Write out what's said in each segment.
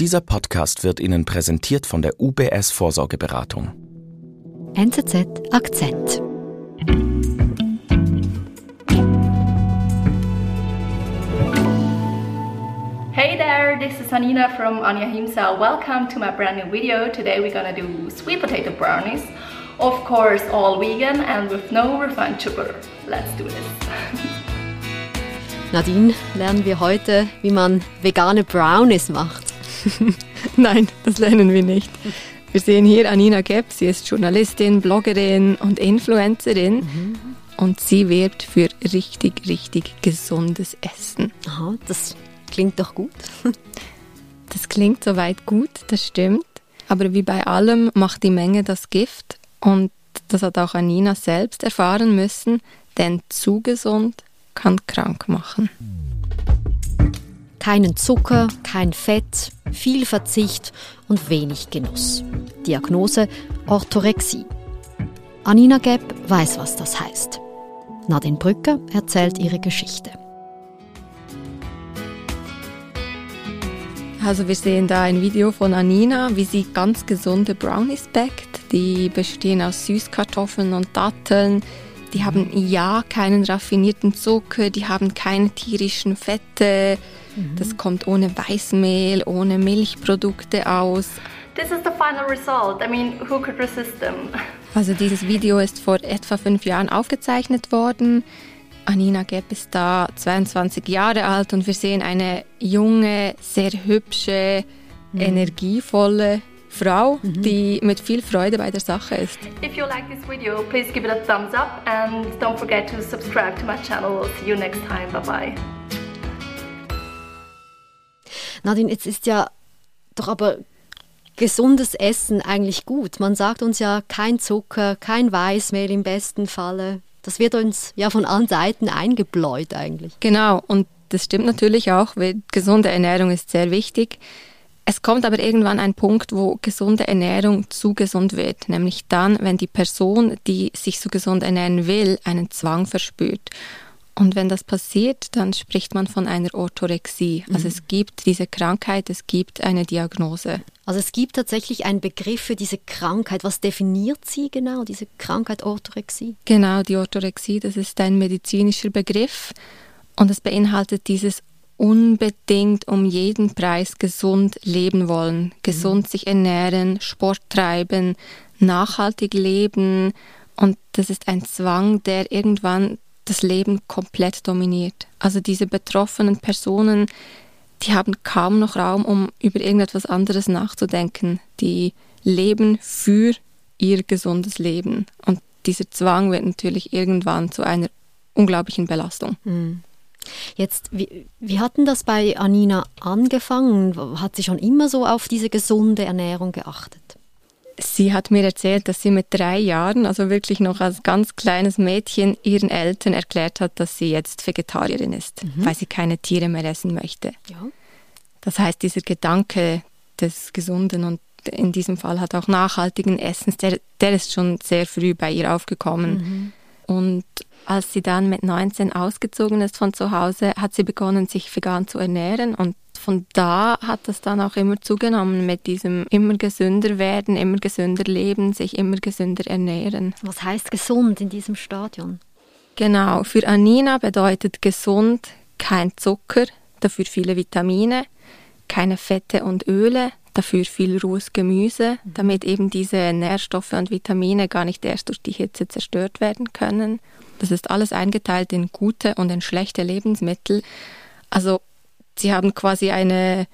Dieser Podcast wird Ihnen präsentiert von der UBS Vorsorgeberatung. NZZ Akzent. Hey there, this is Anina from Anya Himsa. Welcome to my brand new video. Today we're gonna do sweet potato brownies. Of course, all vegan and with no refined sugar. Let's do this. Nadine, lernen wir heute, wie man vegane Brownies macht. Nein, das lernen wir nicht. Wir sehen hier Anina Gepp, sie ist Journalistin, Bloggerin und Influencerin mhm. und sie wirbt für richtig, richtig gesundes Essen. Aha, das klingt doch gut. das klingt soweit gut, das stimmt. Aber wie bei allem macht die Menge das Gift und das hat auch Anina selbst erfahren müssen, denn zu gesund kann krank machen. Keinen Zucker, kein Fett, viel Verzicht und wenig Genuss. Diagnose Orthorexie. Anina Gepp weiß, was das heißt. Nadine Brücker erzählt ihre Geschichte. Also wir sehen da ein Video von Anina, wie sie ganz gesunde Brownies backt. Die bestehen aus Süßkartoffeln und Datteln. Die haben ja keinen raffinierten Zucker, die haben keine tierischen Fette. Mhm. Das kommt ohne Weißmehl, ohne Milchprodukte aus. This is the final result. I mean, who could resist them? Also dieses Video ist vor etwa fünf Jahren aufgezeichnet worden. Anina Gepp ist da 22 Jahre alt und wir sehen eine junge, sehr hübsche, mhm. energievolle Frau, mhm. die mit viel Freude bei der Sache ist. If you like this video, please give it a thumbs up and don't forget to subscribe to my channel. See you next time. Bye bye. Nadine, jetzt ist ja doch aber gesundes Essen eigentlich gut. Man sagt uns ja kein Zucker, kein Weißmehl im besten Falle. Das wird uns ja von allen Seiten eingebläut eigentlich. Genau, und das stimmt natürlich auch, gesunde Ernährung ist sehr wichtig. Es kommt aber irgendwann ein Punkt, wo gesunde Ernährung zu gesund wird, nämlich dann, wenn die Person, die sich so gesund ernähren will, einen Zwang verspürt. Und wenn das passiert, dann spricht man von einer Orthorexie. Also mhm. es gibt diese Krankheit, es gibt eine Diagnose. Also es gibt tatsächlich einen Begriff für diese Krankheit. Was definiert sie genau, diese Krankheit Orthorexie? Genau, die Orthorexie, das ist ein medizinischer Begriff und es beinhaltet dieses unbedingt um jeden Preis gesund leben wollen, gesund mhm. sich ernähren, Sport treiben, nachhaltig leben. Und das ist ein Zwang, der irgendwann das Leben komplett dominiert. Also diese betroffenen Personen, die haben kaum noch Raum, um über irgendetwas anderes nachzudenken. Die leben für ihr gesundes Leben. Und dieser Zwang wird natürlich irgendwann zu einer unglaublichen Belastung. Mhm. Jetzt, wie, wie hat denn das bei Anina angefangen? Hat sie schon immer so auf diese gesunde Ernährung geachtet? Sie hat mir erzählt, dass sie mit drei Jahren, also wirklich noch als ganz kleines Mädchen, ihren Eltern erklärt hat, dass sie jetzt Vegetarierin ist, mhm. weil sie keine Tiere mehr essen möchte. Ja. Das heißt, dieser Gedanke des Gesunden und in diesem Fall hat auch nachhaltigen Essens, der, der ist schon sehr früh bei ihr aufgekommen. Mhm. Und als sie dann mit 19 ausgezogen ist von zu Hause, hat sie begonnen, sich vegan zu ernähren und von da hat das dann auch immer zugenommen mit diesem immer gesünder werden, immer gesünder leben, sich immer gesünder ernähren. Was heißt gesund in diesem Stadion? Genau, für Anina bedeutet gesund kein Zucker, dafür viele Vitamine, keine Fette und Öle, dafür viel rohes Gemüse, mhm. damit eben diese Nährstoffe und Vitamine gar nicht erst durch die Hitze zerstört werden können. Das ist alles eingeteilt in gute und in schlechte Lebensmittel. Also sie haben quasi eine,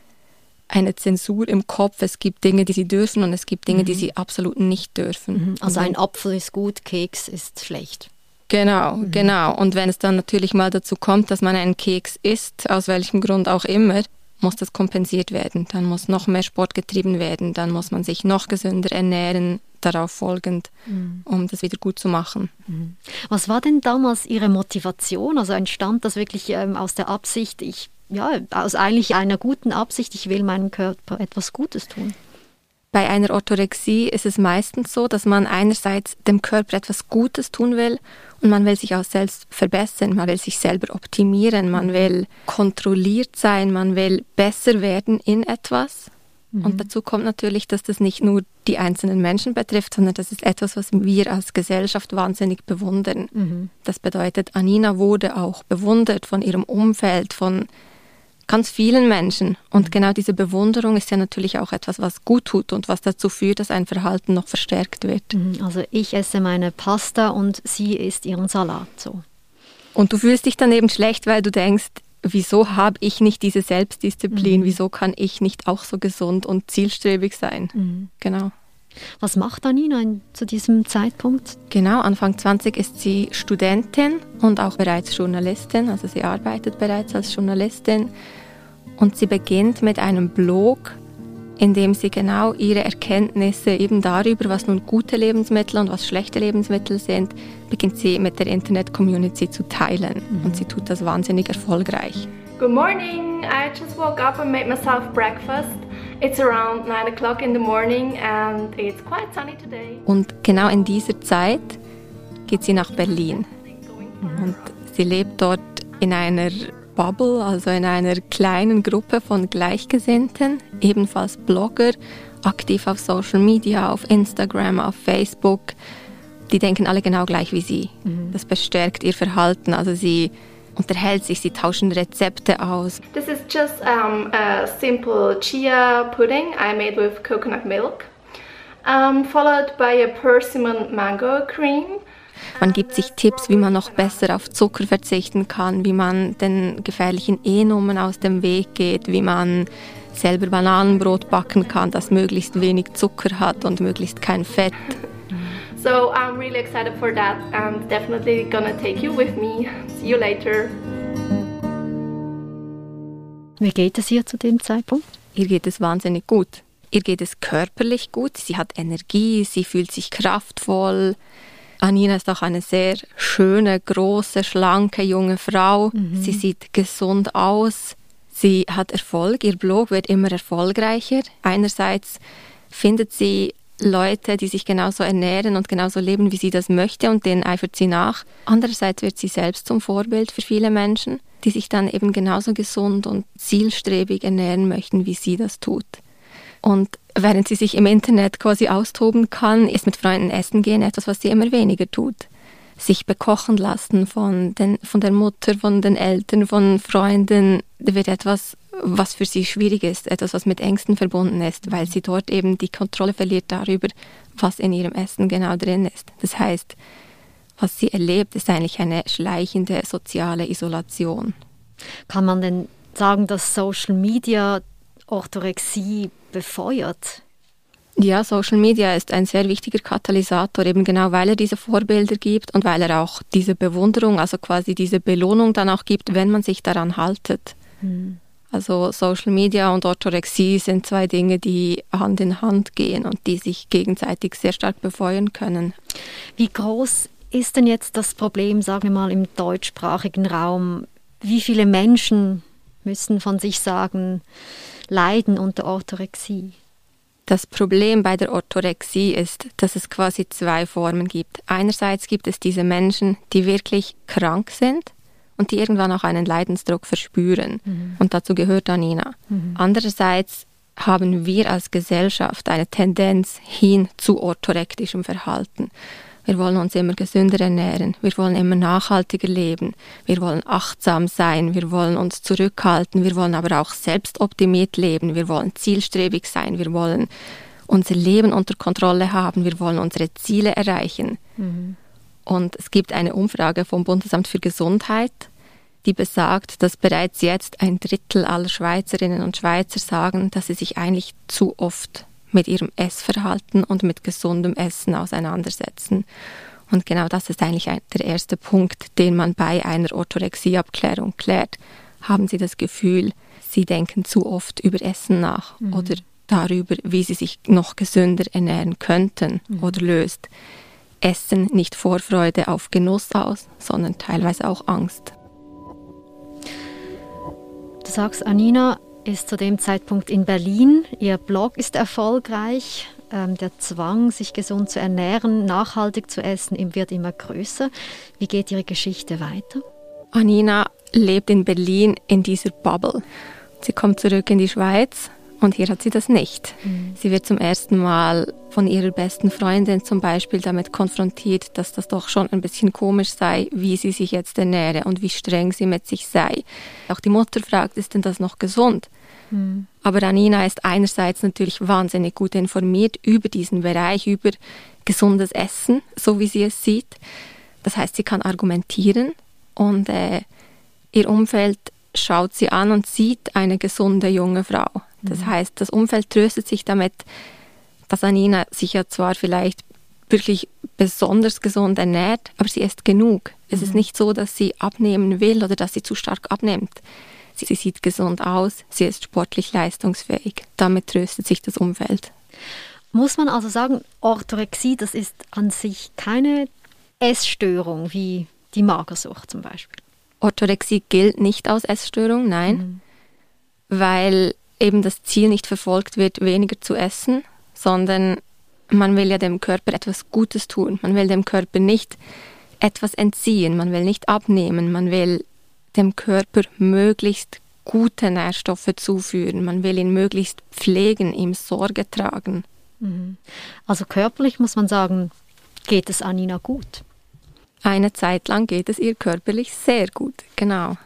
eine Zensur im Kopf. Es gibt Dinge, die sie dürfen und es gibt Dinge, mhm. die sie absolut nicht dürfen. Mhm. Also ein Apfel ist gut, Keks ist schlecht. Genau, mhm. genau. Und wenn es dann natürlich mal dazu kommt, dass man einen Keks isst, aus welchem Grund auch immer, muss das kompensiert werden. Dann muss noch mehr Sport getrieben werden, dann muss man sich noch gesünder ernähren, darauf folgend, mhm. um das wieder gut zu machen. Mhm. Was war denn damals Ihre Motivation? Also entstand das wirklich ähm, aus der Absicht, ich ja, aus eigentlich einer guten Absicht, ich will meinem Körper etwas Gutes tun. Bei einer Orthorexie ist es meistens so, dass man einerseits dem Körper etwas Gutes tun will und man will sich auch selbst verbessern, man will sich selber optimieren, man will kontrolliert sein, man will besser werden in etwas. Mhm. Und dazu kommt natürlich, dass das nicht nur die einzelnen Menschen betrifft, sondern das ist etwas, was wir als Gesellschaft wahnsinnig bewundern. Mhm. Das bedeutet, Anina wurde auch bewundert von ihrem Umfeld, von ganz vielen Menschen. Und mhm. genau diese Bewunderung ist ja natürlich auch etwas, was gut tut und was dazu führt, dass ein Verhalten noch verstärkt wird. Mhm. Also ich esse meine Pasta und sie isst ihren Salat so. Und du fühlst dich dann eben schlecht, weil du denkst, wieso habe ich nicht diese Selbstdisziplin? Mhm. Wieso kann ich nicht auch so gesund und zielstrebig sein? Mhm. Genau. Was macht Anina zu diesem Zeitpunkt? Genau, Anfang 20 ist sie Studentin und auch bereits Journalistin. Also sie arbeitet bereits als Journalistin. Und sie beginnt mit einem Blog, in dem sie genau ihre Erkenntnisse eben darüber, was nun gute Lebensmittel und was schlechte Lebensmittel sind, beginnt sie mit der Internet-Community zu teilen. Mhm. Und sie tut das wahnsinnig erfolgreich. Good morning. I just woke up and made myself breakfast. It's around 9 o'clock in the morning and it's quite sunny today. Und genau in dieser Zeit geht sie nach Berlin. Und sie lebt dort in einer Bubble, also in einer kleinen Gruppe von Gleichgesinnten, ebenfalls Blogger, aktiv auf Social Media, auf Instagram, auf Facebook. Die denken alle genau gleich wie sie. Mhm. Das bestärkt ihr Verhalten. Also sie unterhält sich, sie tauschen Rezepte aus. This is just um, a simple chia pudding I made with coconut milk, um, followed by a persimmon mango cream. Man gibt sich Tipps, wie man noch besser auf Zucker verzichten kann, wie man den gefährlichen E-Nummern aus dem Weg geht, wie man selber Bananenbrot backen kann, das möglichst wenig Zucker hat und möglichst kein Fett. So I'm really excited for that and definitely gonna take you with me. See you later. Wie geht es ihr zu dem Zeitpunkt? Ihr geht es wahnsinnig gut. Ihr geht es körperlich gut, sie hat Energie, sie fühlt sich kraftvoll, Anina ist auch eine sehr schöne, große, schlanke junge Frau. Mhm. Sie sieht gesund aus. Sie hat Erfolg. Ihr Blog wird immer erfolgreicher. Einerseits findet sie Leute, die sich genauso ernähren und genauso leben, wie sie das möchte und denen eifert sie nach. Andererseits wird sie selbst zum Vorbild für viele Menschen, die sich dann eben genauso gesund und zielstrebig ernähren möchten, wie sie das tut. Und während sie sich im Internet quasi austoben kann, ist mit Freunden essen gehen etwas, was sie immer weniger tut. Sich bekochen lassen von, den, von der Mutter, von den Eltern, von Freunden, wird etwas, was für sie schwierig ist, etwas, was mit Ängsten verbunden ist, weil sie dort eben die Kontrolle verliert darüber, was in ihrem Essen genau drin ist. Das heißt, was sie erlebt, ist eigentlich eine schleichende soziale Isolation. Kann man denn sagen, dass Social Media Orthorexie befeuert? Ja, Social Media ist ein sehr wichtiger Katalysator, eben genau weil er diese Vorbilder gibt und weil er auch diese Bewunderung, also quasi diese Belohnung dann auch gibt, wenn man sich daran haltet. Mhm. Also Social Media und Orthorexie sind zwei Dinge, die Hand in Hand gehen und die sich gegenseitig sehr stark befeuern können. Wie groß ist denn jetzt das Problem, sagen wir mal, im deutschsprachigen Raum? Wie viele Menschen müssen von sich sagen, leiden unter Orthorexie? Das Problem bei der Orthorexie ist, dass es quasi zwei Formen gibt. Einerseits gibt es diese Menschen, die wirklich krank sind und die irgendwann auch einen Leidensdruck verspüren. Mhm. Und dazu gehört Anina. Mhm. Andererseits haben wir als Gesellschaft eine Tendenz hin zu orthorektischem Verhalten. Wir wollen uns immer gesünder ernähren. Wir wollen immer nachhaltiger leben. Wir wollen achtsam sein. Wir wollen uns zurückhalten. Wir wollen aber auch selbstoptimiert leben. Wir wollen zielstrebig sein. Wir wollen unser Leben unter Kontrolle haben. Wir wollen unsere Ziele erreichen. Mhm. Und es gibt eine Umfrage vom Bundesamt für Gesundheit, die besagt, dass bereits jetzt ein Drittel aller Schweizerinnen und Schweizer sagen, dass sie sich eigentlich zu oft mit ihrem Essverhalten und mit gesundem Essen auseinandersetzen. Und genau das ist eigentlich ein, der erste Punkt, den man bei einer Orthorexieabklärung klärt. Haben Sie das Gefühl, Sie denken zu oft über Essen nach mhm. oder darüber, wie Sie sich noch gesünder ernähren könnten mhm. oder löst Essen nicht Vorfreude auf Genuss aus, sondern teilweise auch Angst. Du sagst, Anina, ist zu dem Zeitpunkt in Berlin. Ihr Blog ist erfolgreich. Ähm, der Zwang, sich gesund zu ernähren, nachhaltig zu essen, wird immer größer. Wie geht Ihre Geschichte weiter? Anina lebt in Berlin in dieser Bubble. Sie kommt zurück in die Schweiz Und hier hat sie das nicht. Mhm. Sie wird zum ersten Mal von ihrer besten Freundin zum Beispiel damit konfrontiert, dass das doch schon ein bisschen komisch sei, wie sie sich jetzt ernähre und wie streng sie mit sich sei. Auch die Mutter fragt, ist denn das noch gesund? Mhm. Aber Anina ist einerseits natürlich wahnsinnig gut informiert über diesen Bereich, über gesundes Essen, so wie sie es sieht. Das heißt, sie kann argumentieren und äh, ihr Umfeld schaut sie an und sieht eine gesunde junge Frau. Das mhm. heißt, das Umfeld tröstet sich damit, dass Anina sich ja zwar vielleicht wirklich besonders gesund ernährt, aber sie isst genug. Mhm. Es ist mhm. nicht so, dass sie abnehmen will oder dass sie zu stark abnimmt. Sie, sie sieht gesund aus, sie ist sportlich leistungsfähig. Damit tröstet sich das Umfeld. Muss man also sagen, Orthorexie, das ist an sich keine Essstörung wie die Magersucht zum Beispiel? Orthorexie gilt nicht als Essstörung, nein, mhm. weil eben das Ziel nicht verfolgt wird, weniger zu essen, sondern man will ja dem Körper etwas Gutes tun. Man will dem Körper nicht etwas entziehen, man will nicht abnehmen, man will dem Körper möglichst gute Nährstoffe zuführen, man will ihn möglichst pflegen, ihm Sorge tragen. Mhm. Also körperlich muss man sagen, geht es Anina gut. Eine Zeit lang geht es ihr körperlich sehr gut, genau.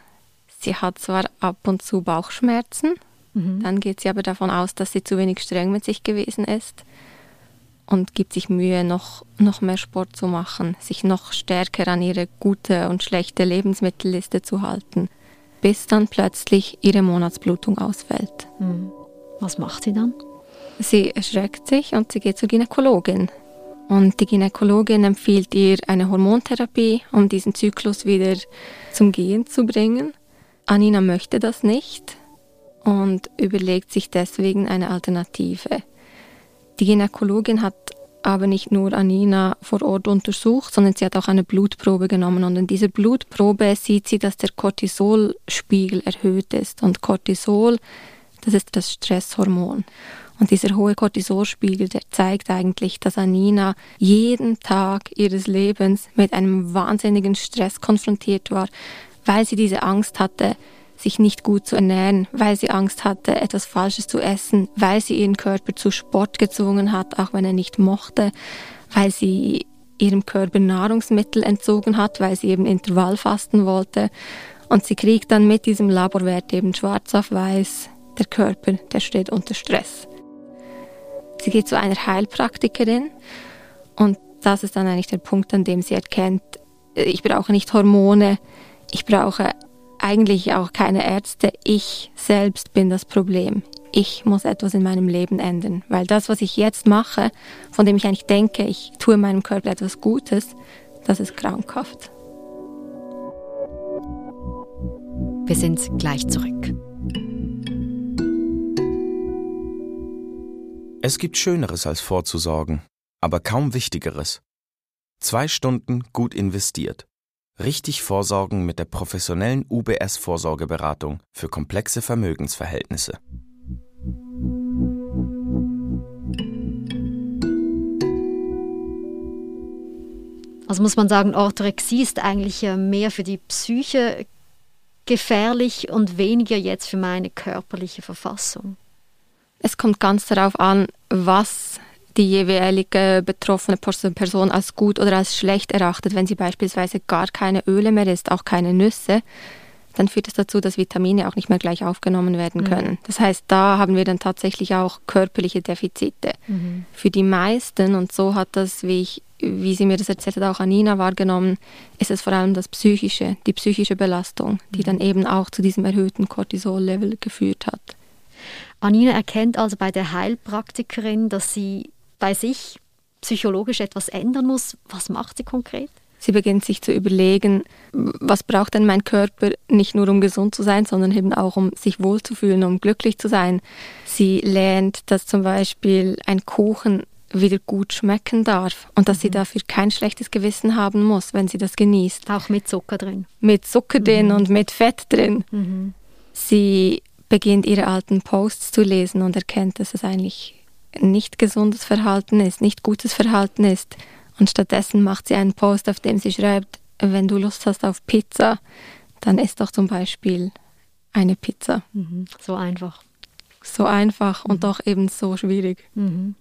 Sie hat zwar ab und zu Bauchschmerzen, mhm. dann geht sie aber davon aus, dass sie zu wenig streng mit sich gewesen ist und gibt sich Mühe, noch, noch mehr Sport zu machen, sich noch stärker an ihre gute und schlechte Lebensmittelliste zu halten, bis dann plötzlich ihre Monatsblutung ausfällt. Mhm. Was macht sie dann? Sie erschreckt sich und sie geht zur Gynäkologin. Und die Gynäkologin empfiehlt ihr eine Hormontherapie, um diesen Zyklus wieder zum Gehen zu bringen. Anina möchte das nicht und überlegt sich deswegen eine Alternative. Die Gynäkologin hat aber nicht nur Anina vor Ort untersucht, sondern sie hat auch eine Blutprobe genommen. Und in dieser Blutprobe sieht sie, dass der Cortisolspiegel erhöht ist. Und Cortisol, das ist das Stresshormon. Und dieser hohe Cortisolspiegel, der zeigt eigentlich, dass Anina jeden Tag ihres Lebens mit einem wahnsinnigen Stress konfrontiert war, weil sie diese Angst hatte, sich nicht gut zu ernähren, weil sie Angst hatte, etwas Falsches zu essen, weil sie ihren Körper zu Sport gezwungen hat, auch wenn er nicht mochte, weil sie ihrem Körper Nahrungsmittel entzogen hat, weil sie eben Intervallfasten wollte. Und sie kriegt dann mit diesem Laborwert eben schwarz auf weiß, der Körper, der steht unter Stress. Sie geht zu einer Heilpraktikerin und das ist dann eigentlich der Punkt, an dem sie erkennt, ich brauche nicht Hormone, ich brauche eigentlich auch keine Ärzte, ich selbst bin das Problem. Ich muss etwas in meinem Leben ändern, weil das, was ich jetzt mache, von dem ich eigentlich denke, ich tue meinem Körper etwas Gutes, das ist krankhaft. Wir sind gleich zurück. Es gibt Schöneres als vorzusorgen, aber kaum Wichtigeres. Zwei Stunden gut investiert. Richtig vorsorgen mit der professionellen UBS Vorsorgeberatung für komplexe Vermögensverhältnisse. Also muss man sagen, Orthorexie ist eigentlich äh, mehr für die Psyche gefährlich und weniger jetzt für meine körperliche Verfassung. Es kommt ganz darauf an, was die jeweilige betroffene Person als gut oder als schlecht erachtet. Wenn sie beispielsweise gar keine Öle mehr isst, auch keine Nüsse, dann führt es das dazu, dass Vitamine auch nicht mehr gleich aufgenommen werden mhm. können. Mhm. Das heißt, da haben wir dann tatsächlich auch körperliche Defizite. Mhm. Für die meisten, und so hat das, wie ich wie sie mir das erzählt hat, auch Anina wahrgenommen, ist es vor allem das Psychische, die psychische Belastung, die mhm. dann eben auch zu diesem erhöhten Cortisol-Level geführt hat. Anina erkennt also bei der Heilpraktikerin, dass sie bei sich psychologisch etwas ändern muss. Was macht sie konkret? Sie beginnt sich zu überlegen, was braucht denn mein Körper nicht nur um gesund zu sein, sondern eben auch um sich wohlzufühlen, um glücklich zu sein. Sie lernt, dass zum Beispiel ein Kuchen wieder gut schmecken darf und dass mhm. sie dafür kein schlechtes Gewissen haben muss, wenn sie das genießt. Auch mit Zucker drin. Mit Zucker drin mhm. und mit Fett drin. Mhm. Sie beginnt ihre alten Posts zu lesen und erkennt, dass es eigentlich nicht gesundes Verhalten ist, nicht gutes Verhalten ist. Und stattdessen macht sie einen Post, auf dem sie schreibt, wenn du Lust hast auf Pizza, dann isst doch zum Beispiel eine Pizza. Mhm, so einfach. so einfach und mhm. doch eben so schwierig. Mhm.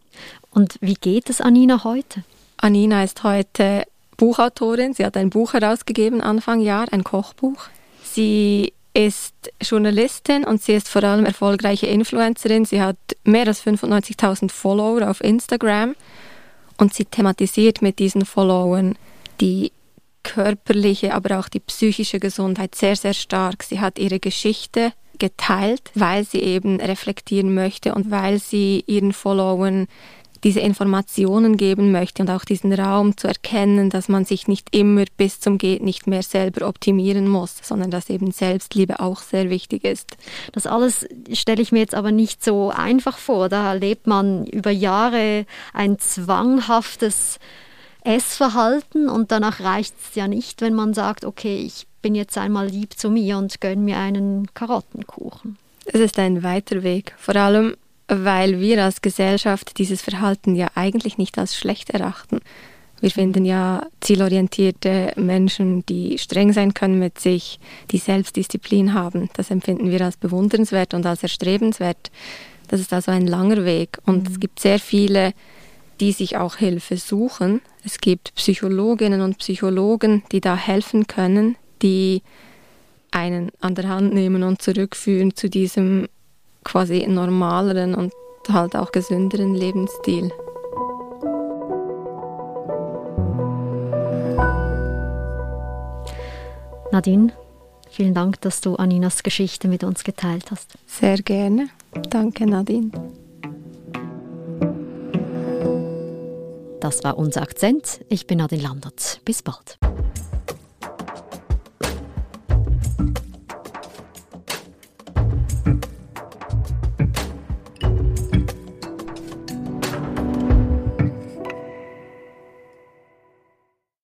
Und wie geht es Anina heute? Anina ist heute Buchautorin. Sie hat ein Buch herausgegeben Anfang Jahr, ein Kochbuch. Sie ist Journalistin und sie ist vor allem erfolgreiche Influencerin. Sie hat mehr als 95.000 Follower auf Instagram und sie thematisiert mit diesen Followern die körperliche, aber auch die psychische Gesundheit sehr, sehr stark. Sie hat ihre Geschichte geteilt, weil sie eben reflektieren möchte und weil sie ihren Followern diese Informationen geben möchte und auch diesen Raum zu erkennen, dass man sich nicht immer bis zum Geht nicht mehr selber optimieren muss, sondern dass eben Selbstliebe auch sehr wichtig ist. Das alles stelle ich mir jetzt aber nicht so einfach vor. Da lebt man über Jahre ein zwanghaftes Essverhalten und danach reicht es ja nicht, wenn man sagt, okay, ich bin jetzt einmal lieb zu mir und gönne mir einen Karottenkuchen. Es ist ein weiter Weg. Vor allem weil wir als Gesellschaft dieses Verhalten ja eigentlich nicht als schlecht erachten. Wir finden ja zielorientierte Menschen, die streng sein können mit sich, die Selbstdisziplin haben. Das empfinden wir als bewundernswert und als erstrebenswert. Das ist also ein langer Weg. Und mhm. es gibt sehr viele, die sich auch Hilfe suchen. Es gibt Psychologinnen und Psychologen, die da helfen können, die einen an der Hand nehmen und zurückführen zu diesem quasi normaleren und halt auch gesünderen Lebensstil. Nadine, vielen Dank, dass du Aninas Geschichte mit uns geteilt hast. Sehr gerne. Danke, Nadine. Das war unser Akzent. Ich bin Nadine Landert. Bis bald.